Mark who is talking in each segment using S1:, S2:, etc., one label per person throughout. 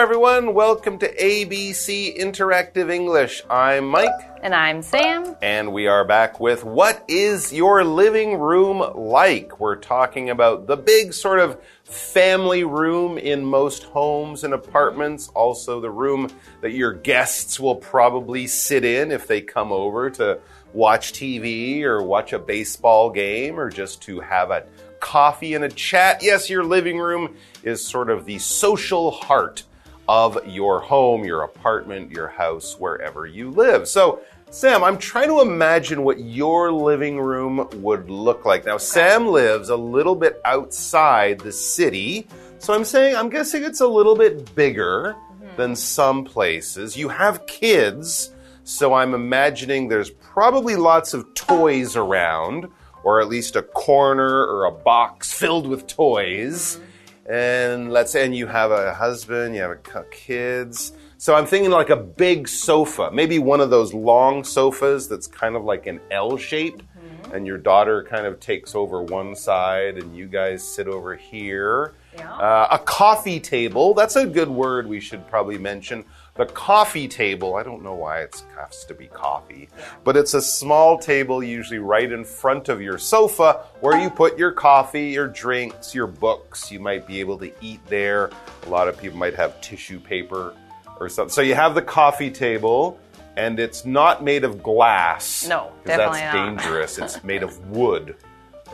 S1: Hello, everyone. Welcome to ABC Interactive English. I'm Mike.
S2: And I'm Sam.
S1: And we are back with What is Your Living Room Like? We're talking about the big sort of family room in most homes and apartments, also the room that your guests will probably sit in if they come over to watch TV or watch a baseball game or just to have a coffee and a chat. Yes, your living room is sort of the social heart of your home, your apartment, your house, wherever you live. So, Sam, I'm trying to imagine what your living room would look like. Now, Sam lives a little bit outside the city, so I'm saying, I'm guessing it's a little bit bigger mm-hmm. than some places. You have kids, so I'm imagining there's probably lots of toys around or at least a corner or a box filled with toys. And let's say, and you have a husband, you have a kids. So I'm thinking like a big sofa, maybe one of those long sofas that's kind of like an L shape. Mm-hmm. And your daughter kind of takes over one side, and you guys sit over here. Yeah. Uh, a coffee table, that's a good word we should probably mention. The coffee table, I don't know why it has to be coffee, but it's a small table usually right in front of your sofa where you put your coffee, your drinks, your books. You might be able to eat there. A lot of people might have tissue paper or something. So you have the coffee table and it's not made of glass.
S2: No, definitely
S1: that's
S2: not.
S1: dangerous. it's made of wood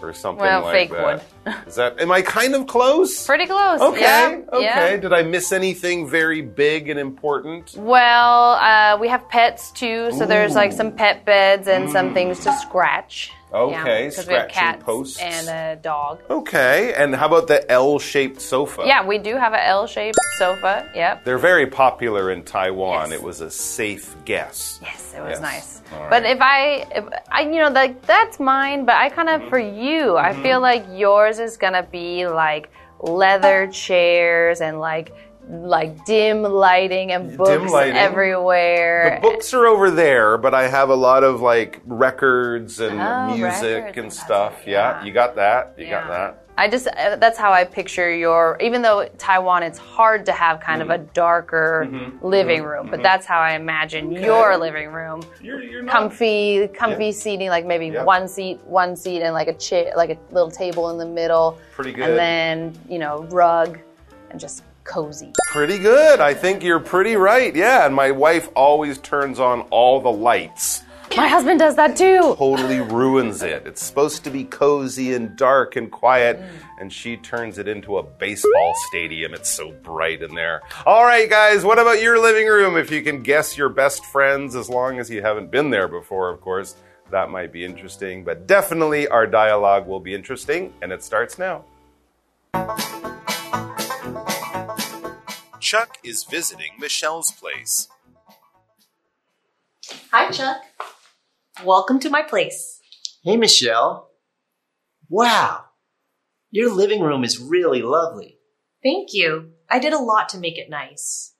S1: or something
S2: well,
S1: like
S2: fake
S1: that.
S2: wood.
S1: Is that? Am I kind of close?
S2: Pretty close.
S1: Okay.
S2: Yeah.
S1: Okay.
S2: Yeah.
S1: Did I miss anything very big and important?
S2: Well, uh, we have pets too, so Ooh. there's like some pet beds and mm. some things to scratch.
S1: Okay,
S2: because we have cats
S1: posts.
S2: and a dog.
S1: Okay, and how about the L-shaped sofa?
S2: Yeah, we do have an L-shaped sofa. Yep.
S1: They're very popular in Taiwan.
S2: Yes.
S1: It was a safe guess.
S2: Yes, it was
S1: Yes.
S2: nice.
S1: All
S2: But if I, if I, you know, like that's mine. But I kind of mm-hmm. for you, I mm-hmm. feel like yours is gonna be like leather ah. chairs and like like dim lighting and books
S1: lighting.
S2: everywhere.
S1: The books are over there, but I have a lot of like records and
S2: Oh,
S1: music
S2: records
S1: and
S2: and
S1: stuff. Yeah.
S2: yeah.
S1: you got that. You got that.
S2: I just uh, that's how I picture your. Even though Taiwan, it's hard to have kind of a mm-hmm. darker mm-hmm. living mm-hmm. room, but that's how I imagine your living room.
S1: You're, you're not.
S2: Comfy, comfy
S1: Yeah.
S2: seating, like maybe
S1: Yeah.
S2: one seat, one seat, and like a chair, like a little table in the middle.
S1: Pretty good.
S2: And then you know rug, and just cozy.
S1: Pretty good. I think you're pretty right. Yeah, and my wife always turns on all the lights.
S2: My husband does that too.
S1: Totally ruins it. It's supposed to be cozy and dark and quiet, mm. and she turns it into a baseball stadium. It's so bright in there. All right, guys, what about your living room? If you can guess your best friends, as long as you haven't been there before, of course, that might be interesting. But definitely our dialogue will be interesting, and it starts now. Chuck is visiting Michelle's place.
S3: Hi, Chuck. Welcome to my place.
S4: Hey, Michelle. Wow, your living room is really lovely.
S3: Thank you. I did a lot to make it nice.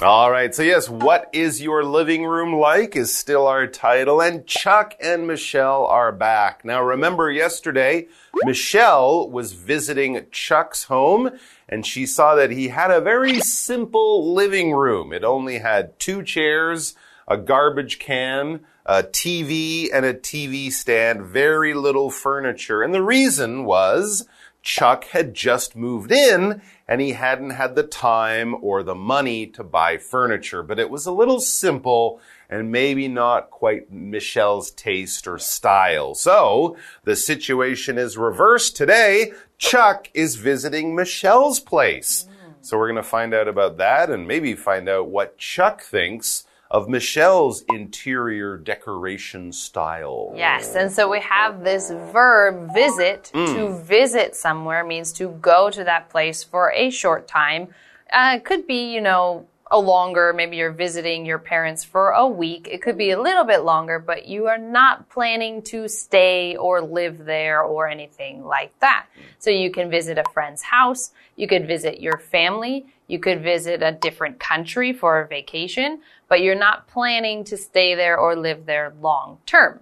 S1: All right, so yes, what is your living room like is still our title, and Chuck and Michelle are back. Now, remember yesterday, Michelle was visiting Chuck's home, and she saw that he had a very simple living room. It only had two chairs, a garbage can, a TV, and a TV stand, very little furniture. And the reason was Chuck had just moved in and he hadn't had the time or the money to buy furniture, but it was a little simple and maybe not quite Michelle's taste or style. So the situation is reversed today. Chuck is visiting Michelle's place. So we're going to find out about that and maybe find out what Chuck thinks of Michelle's interior decoration style.
S2: Yes, and so we have this verb visit.
S1: Mm.
S2: To visit somewhere means to go to that place for a short time. Uh, it could be, you know, a longer, maybe you're visiting your parents for a week. It could be a little bit longer, but you are not planning to stay or live there or anything like that. So you can visit a friend's house. You could visit your family. You could visit a different country for a vacation, but you're not planning to stay there or live there long term.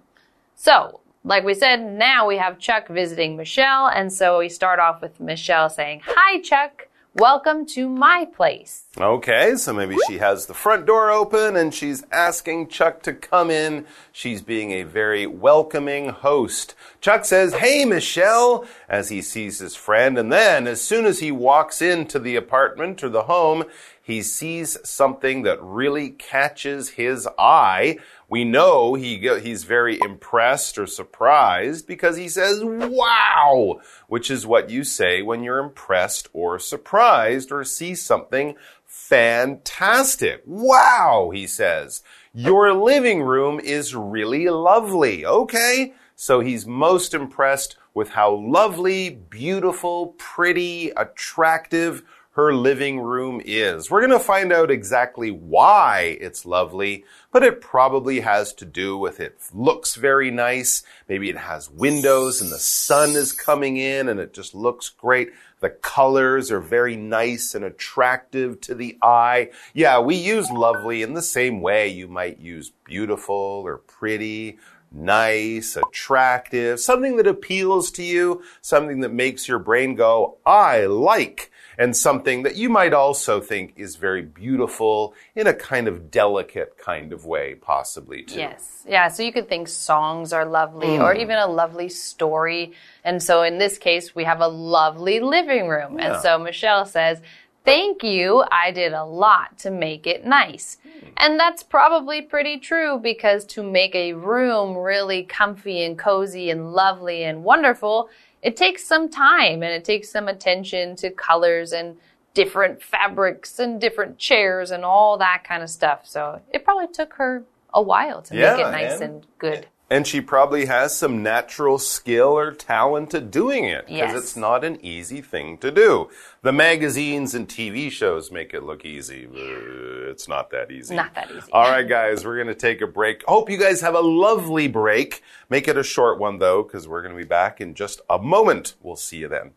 S2: So, like we said, now we have Chuck visiting Michelle. And so we start off with Michelle saying, Hi, Chuck. Welcome to my place.
S1: Okay, so maybe she has the front door open and she's asking Chuck to come in. She's being a very welcoming host. Chuck says, Hey, Michelle, as he sees his friend. And then, as soon as he walks into the apartment or the home, he sees something that really catches his eye. We know he, he's very impressed or surprised because he says, wow, which is what you say when you're impressed or surprised or see something fantastic. Wow, he says. Your living room is really lovely. Okay. So he's most impressed with how lovely, beautiful, pretty, attractive her living room is. We're going to find out exactly why it's lovely, but it probably has to do with it looks very nice. Maybe it has windows and the sun is coming in and it just looks great. The colors are very nice and attractive to the eye. Yeah, we use lovely in the same way you might use beautiful or pretty nice, attractive, something that appeals to you, something that makes your brain go, I like and something that you might also think is very beautiful in a kind of delicate kind of way, possibly too.
S2: Yes. Yeah. So you could think songs are lovely mm. or even a lovely story. And so in this case, we have a lovely living room. Yeah. And so Michelle says, Thank you. I did a lot to make it nice. And that's probably pretty true because to make a room really comfy and cozy and lovely and wonderful, it takes some time and it takes some attention to colors and different fabrics and different chairs and all that kind of stuff. So it probably took her a while to yeah, make it nice and, and good.
S1: And she probably has some natural skill or talent at doing it because yes. it's not an easy thing to do. The magazines and TV shows make it look easy. It's not that easy.
S2: Not that easy.
S1: All right, guys, we're going to take a break. Hope you guys have a lovely break. Make it a short one, though, because we're going to be back in just a moment. We'll see you then.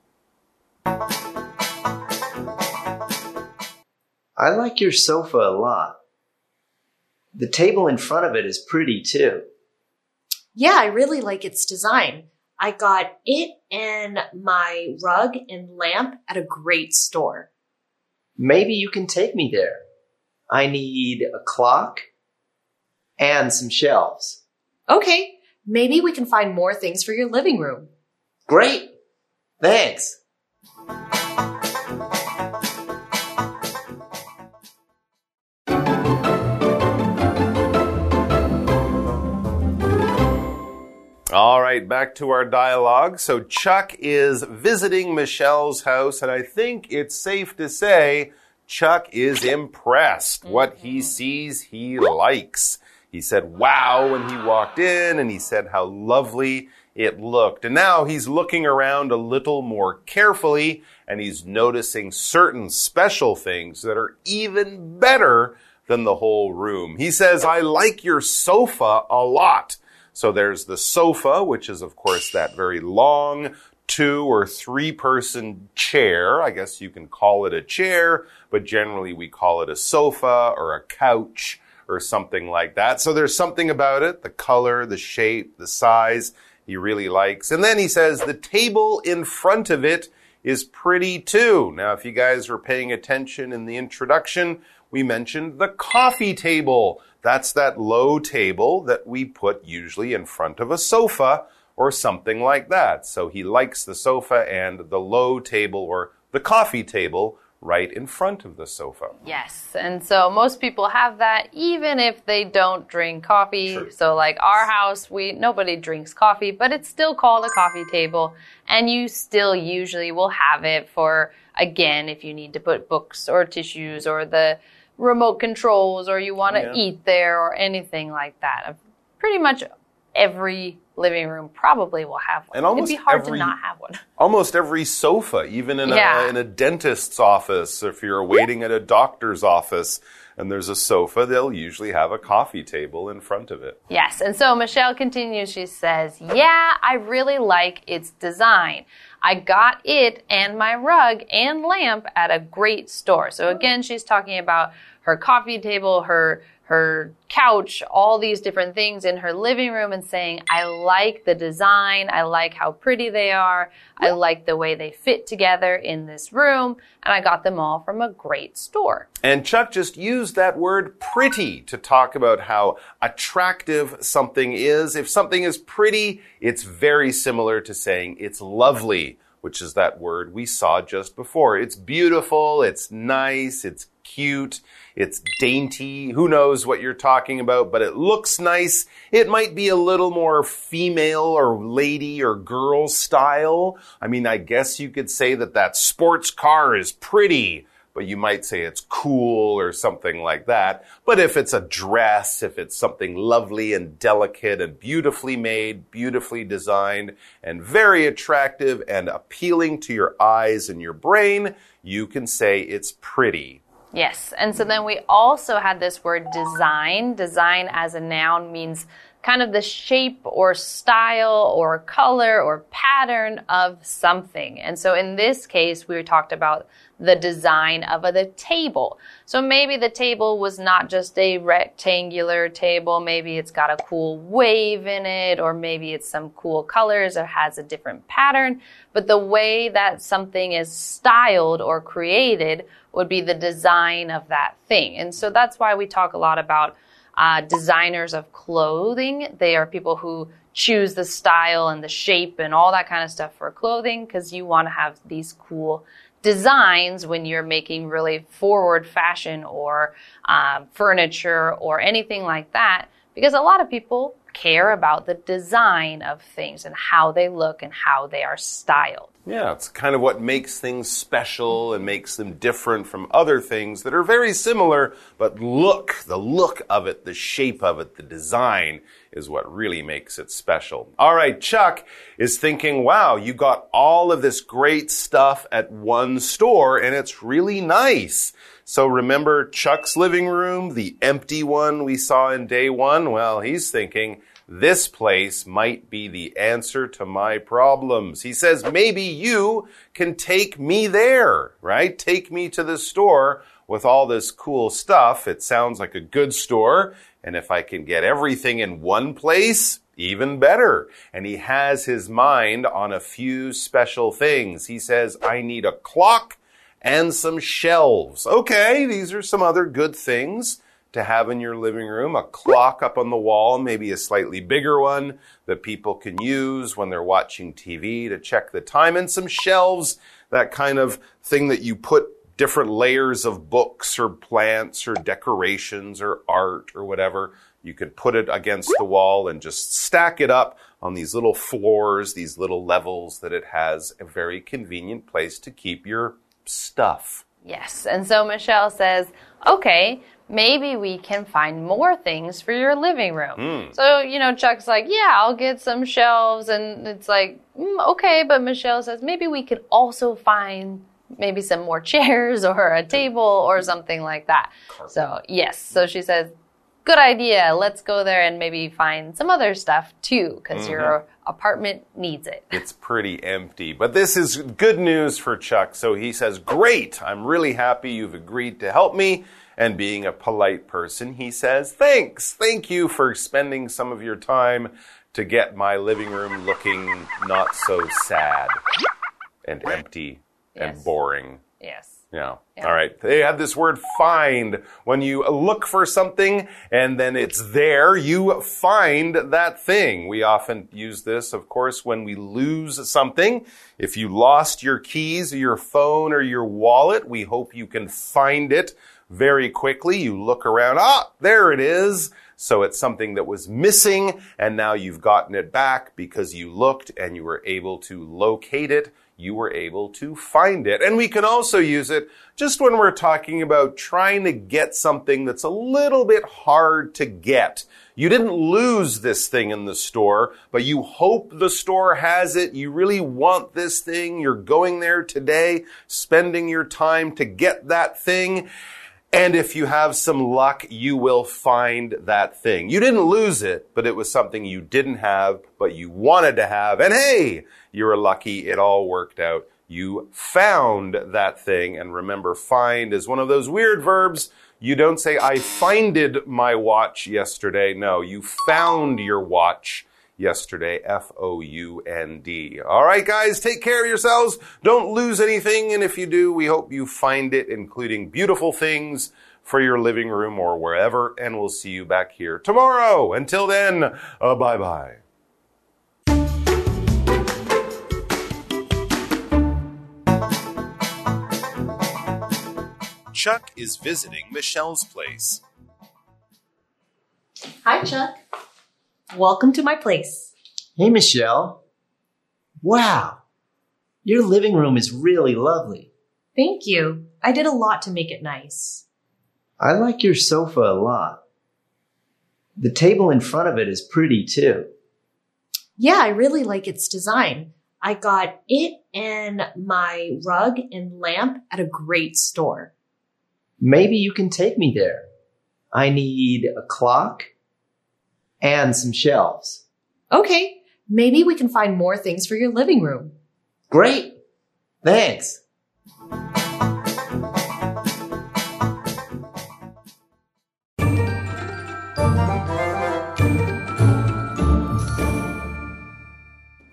S4: I like your sofa a lot. The table in front of it is pretty, too.
S3: Yeah, I really like its design. I got it and my rug and lamp at a great store.
S4: Maybe you can take me there. I need a clock and some shelves.
S3: Okay, maybe we can find more things for your living room.
S4: Great. Thanks.
S1: Right, back to our dialogue. So Chuck is visiting Michelle's house, and I think it's safe to say Chuck is impressed. What he mm-hmm. sees, he likes. He said, wow, when he walked in, and he said how lovely it looked. And now he's looking around a little more carefully, and he's noticing certain special things that are even better than the whole room. He says, I like your sofa a lot. So there's the sofa, which is, of course, that very long two or three person chair. I guess you can call it a chair, but generally we call it a sofa or a couch or something like that. So there's something about it the color, the shape, the size he really likes. And then he says the table in front of it is pretty too. Now, if you guys were paying attention in the introduction, we mentioned the coffee table. That's that low table that we put usually in front of a sofa or something like that. So he likes the sofa and the low table or the coffee table right in front of the sofa.
S2: Yes. And so most people have that even if they don't drink coffee. Sure. So like our house, we nobody drinks coffee, but it's still called a coffee table and you still usually will have it for again if you need to put books or tissues or the remote controls or you want to yeah. eat there or anything like that. Pretty much every living room probably will have one. And almost It'd be hard every, to not have one.
S1: Almost every sofa, even in, yeah. a, in a dentist's office, if you're waiting at a doctor's office and there's a sofa, they'll usually have a coffee table in front of it.
S2: Yes, and so Michelle continues, she says, Yeah, I really like its design. I got it and my rug and lamp at a great store. So oh. again, she's talking about her coffee table, her her couch, all these different things in her living room and saying, I like the design. I like how pretty they are. I like the way they fit together in this room. And I got them all from a great store.
S1: And Chuck just used that word pretty to talk about how attractive something is. If something is pretty, it's very similar to saying it's lovely, which is that word we saw just before. It's beautiful. It's nice. It's cute. It's dainty. Who knows what you're talking about, but it looks nice. It might be a little more female or lady or girl style. I mean, I guess you could say that that sports car is pretty but you might say it's cool or something like that. But if it's a dress, if it's something lovely and delicate and beautifully made, beautifully designed, and very attractive and appealing to your eyes and your brain, you can say it's pretty.
S2: Yes. And so then we also had this word design. Design as a noun means kind of the shape or style or color or pattern of something. And so in this case, we talked about the design of a, the table. So maybe the table was not just a rectangular table. Maybe it's got a cool wave in it, or maybe it's some cool colors or has a different pattern. But the way that something is styled or created would be the design of that thing. And so that's why we talk a lot about uh, designers of clothing. They are people who choose the style and the shape and all that kind of stuff for clothing because you want to have these cool designs when you're making really forward fashion or um, furniture or anything like that because a lot of people care about the design of things and how they look and how they are styled.
S1: Yeah, it's kind of what makes things special and makes them different from other things that are very similar, but look, the look of it, the shape of it, the design is what really makes it special. All right, Chuck is thinking, wow, you got all of this great stuff at one store and it's really nice. So remember Chuck's living room, the empty one we saw in day one? Well, he's thinking, this place might be the answer to my problems. He says, maybe you can take me there, right? Take me to the store with all this cool stuff. It sounds like a good store. And if I can get everything in one place, even better. And he has his mind on a few special things. He says, I need a clock and some shelves. Okay, these are some other good things to have in your living room, a clock up on the wall, maybe a slightly bigger one that people can use when they're watching TV to check the time, and some shelves, that kind of thing that you put different layers of books or plants or decorations or art or whatever. You can put it against the wall and just stack it up on these little floors, these little levels that it has a very convenient place to keep your stuff.
S2: Yes. And so Michelle says, okay, maybe we can find more things for your living room. Mm. So, you know, Chuck's like, yeah, I'll get some shelves. And it's like, mm, okay. But Michelle says, maybe we could also find maybe some more chairs or a table or something like that. Carpet. So, yes. So she says, good idea. Let's go there and maybe find some other stuff too, because mm -hmm. your apartment needs it.
S1: It's pretty empty. But this is good news for Chuck. So he says, Great. I'm really happy you've agreed to help me. And being a polite person, he says, Thanks. Thank you for spending some of your time to get my living room looking not so sad and empty yes. and boring.
S2: Yes.
S1: Yeah. yeah. All right. They have this word find. When you look for something and then it's there, you find that thing. We often use this, of course, when we lose something. If you lost your keys or your phone or your wallet, we hope you can find it very quickly. You look around, ah, there it is. So it's something that was missing and now you've gotten it back because you looked and you were able to locate it. You were able to find it. And we can also use it just when we're talking about trying to get something that's a little bit hard to get. You didn't lose this thing in the store, but you hope the store has it. You really want this thing. You're going there today, spending your time to get that thing. And if you have some luck, you will find that thing. You didn't lose it, but it was something you didn't have, but you wanted to have. And hey, you were lucky. It all worked out. You found that thing. And remember, find is one of those weird verbs You don't say, I finded my watch yesterday. No, you found your watch yesterday. F O U N D. All right, guys, take care of yourselves. Don't lose anything. And if you do, we hope you find it, including beautiful things for your living room or wherever. And we'll see you back here tomorrow. Until then, uh, bye bye. Chuck is visiting Michelle's place.
S3: Hi, Chuck. Welcome to my place.
S4: Hey, Michelle. Wow. Your living room is really lovely.
S3: Thank you. I did a lot to make it nice.
S4: I like your sofa a lot. The table in front of it is pretty too.
S3: Yeah, I really like its design. I got it and my rug and lamp at a great store.
S4: Maybe you can take me there. I need a clock and some shelves.
S3: Okay, maybe we can find more things for your living room.
S4: Great. Thanks.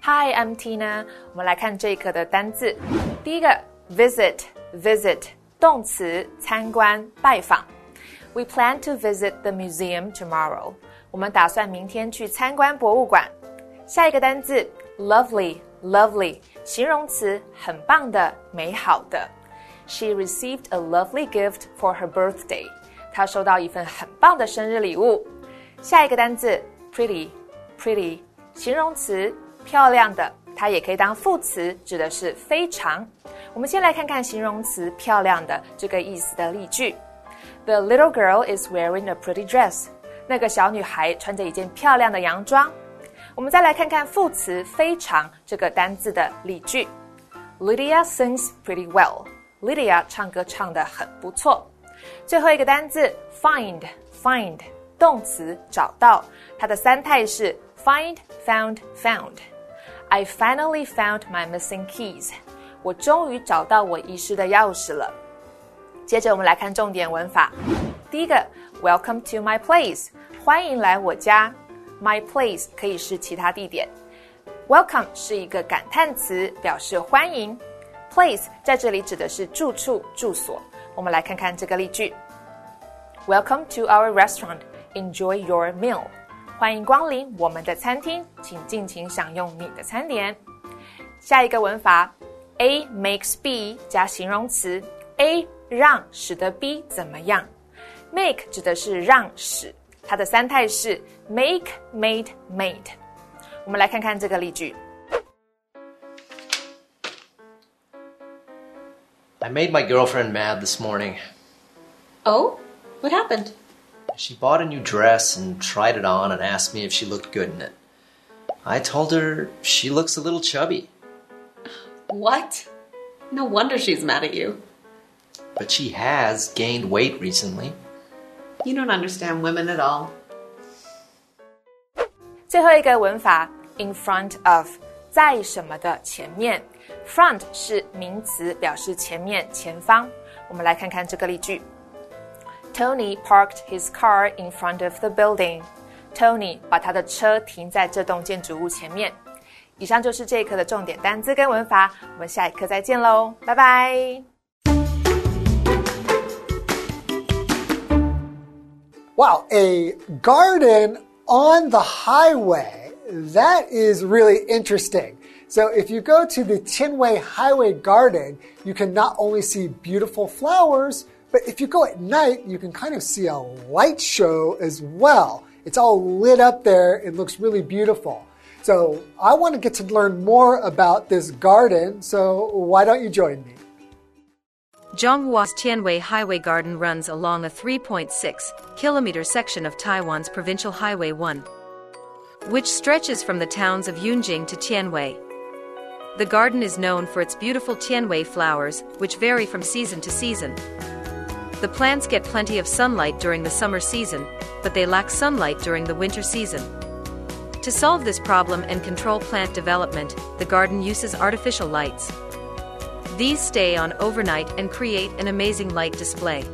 S5: Hi, I'm Tina。我们来看这一课的单字。第一个，visit，visit，动词，参观、拜访。We plan to visit the museum tomorrow。 我们打算明天去参观博物馆。下一个单字，lovely，lovely，形容词，很棒的、美好的。She received a lovely gift for her birthday。她收到一份很棒的生日礼物。下一个单字，pretty，pretty，形容词。漂亮的，它也可以当副词，指的是非常。我们先来看看形容词“漂亮的”这个意思的例句。The little girl is wearing a pretty dress。 那个小女孩穿着一件漂亮的洋装。我们再来看看副词“非常”这个单字的例句。Lydia sings pretty well。Lydia 唱歌唱得很不错。最后一个单字 find，find 动词找到，它的三态是 find，found，found。I finally found my missing keys。我终于找到我遗失的钥匙了。接着我们来看重点文法。第一个，Welcome to my place，欢迎来我家。My place 可以是其他地点。Welcome 是一个感叹词，表示欢迎。Place 在这里指的是住处、住所。我们来看看这个例句：Welcome to our restaurant. Enjoy your meal. 欢迎光临我们的餐厅，请尽情享用你的餐点。下一个文法，A makes B 加形容词，A 让使得 B 怎么样？Make 指的是让使，它的三态是 make, made, made。我们来看看这个例句。
S4: I made my girlfriend mad this morning.
S3: Oh, what happened?
S4: She bought a new dress and tried it on and asked me if she looked good in it. I told her she looks a little chubby,
S6: What? No wonder she's mad at you.
S4: but she has gained weight recently.
S6: You don't understand women at all.
S5: 最后一个文法 in front of，在什么的前面，front 是名词，表示前面、前方。我们来看看这个例句：Tony parked his car in front of the building. Tony 把他的车停在这栋建筑物前面。以上就是这一课的重点单词跟文法，我们下一课再见喽，拜拜。
S7: Wow, a garden on the highway. That is really interesting. So if you go to the Tianwei Highway Garden, you can not only see beautiful flowers, but if you go at night, you can kind of see a light show as well. It's all lit up there. It looks really beautiful. So I want to get to learn more about this garden. So why don't you join me?
S8: Zhonghua's Tianwei Highway Garden runs along a 3.6 kilometer section of Taiwan's Provincial Highway 1, which stretches from the towns of Yongjing to Tianwei. The garden is known for its beautiful Tianwei flowers, which vary from season to season. The plants get plenty of sunlight during the summer season, but they lack sunlight during the winter season. To solve this problem and control plant development, the garden uses artificial lights. These stay on overnight and create an amazing light display.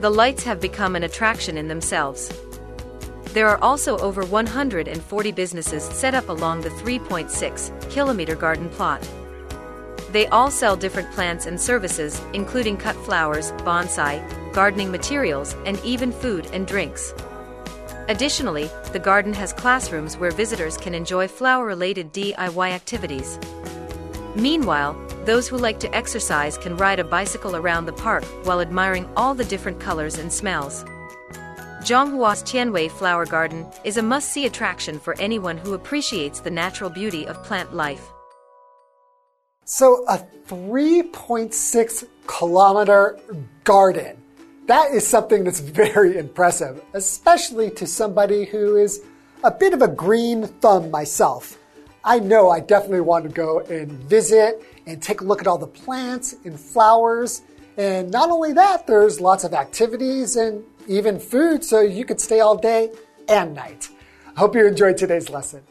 S8: the lights have become an attraction in themselves. There are also over 140 businesses set up along the 3.6 kilometer garden plot. They all sell different plants and services, including cut flowers, bonsai, gardening materials, and even food and drinks. Additionally, the garden has classrooms where visitors can enjoy flower related DIY activities. Meanwhile, those who like to exercise can ride a bicycle around the park while admiring all the different colors and smells. Zhonghua's Tianwei Flower Garden is a must see attraction for anyone who appreciates the natural beauty of plant life.
S7: So, a 3.6 kilometer garden. That is something that's very impressive, especially to somebody who is a bit of a green thumb myself. I know I definitely want to go and visit and take a look at all the plants and flowers. And not only that, there's lots of activities and even food, so you could stay all day and night. I hope you enjoyed today's lesson.